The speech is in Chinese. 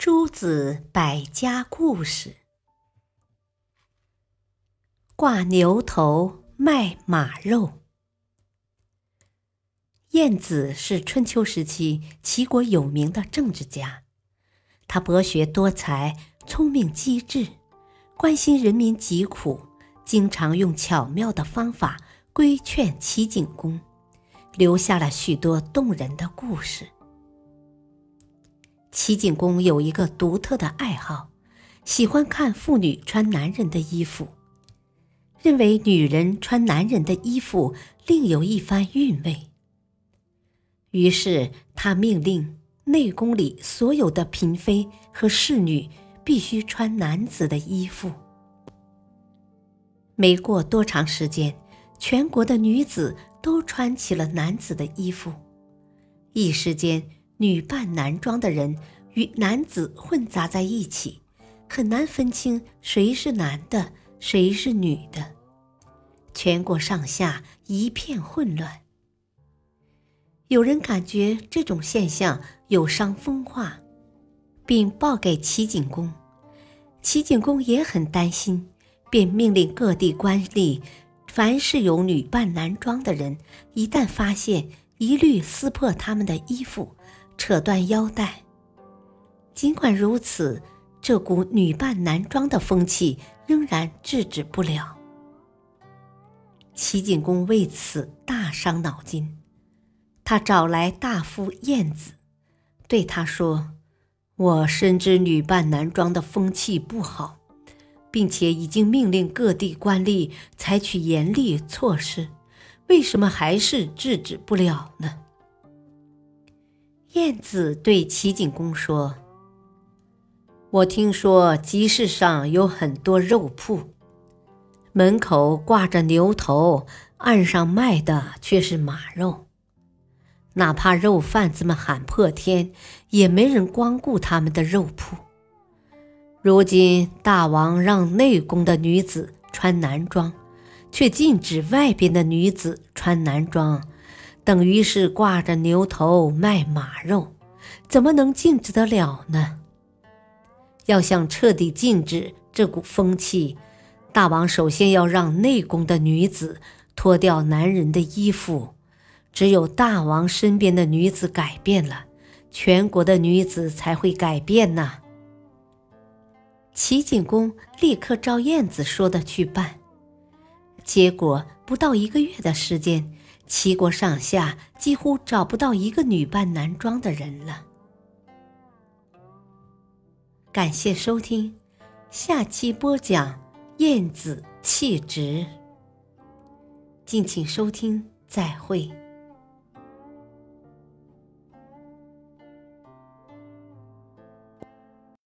诸子百家故事：挂牛头卖马肉。晏子是春秋时期齐国有名的政治家，他博学多才，聪明机智，关心人民疾苦，经常用巧妙的方法规劝齐景公，留下了许多动人的故事。齐景公有一个独特的爱好，喜欢看妇女穿男人的衣服，认为女人穿男人的衣服另有一番韵味。于是他命令内宫里所有的嫔妃和侍女必须穿男子的衣服。没过多长时间，全国的女子都穿起了男子的衣服，一时间。女扮男装的人与男子混杂在一起，很难分清谁是男的，谁是女的。全国上下一片混乱。有人感觉这种现象有伤风化，并报给齐景公。齐景公也很担心，便命令各地官吏，凡是有女扮男装的人，一旦发现，一律撕破他们的衣服。扯断腰带。尽管如此，这股女扮男装的风气仍然制止不了。齐景公为此大伤脑筋，他找来大夫晏子，对他说：“我深知女扮男装的风气不好，并且已经命令各地官吏采取严厉措施，为什么还是制止不了呢？”晏子对齐景公说：“我听说集市上有很多肉铺，门口挂着牛头，岸上卖的却是马肉。哪怕肉贩子们喊破天，也没人光顾他们的肉铺。如今大王让内宫的女子穿男装，却禁止外边的女子穿男装。”等于是挂着牛头卖马肉，怎么能禁止得了呢？要想彻底禁止这股风气，大王首先要让内宫的女子脱掉男人的衣服。只有大王身边的女子改变了，全国的女子才会改变呐。齐景公立刻照燕子说的去办，结果不到一个月的时间。齐国上下几乎找不到一个女扮男装的人了。感谢收听，下期播讲晏子弃职。敬请收听，再会。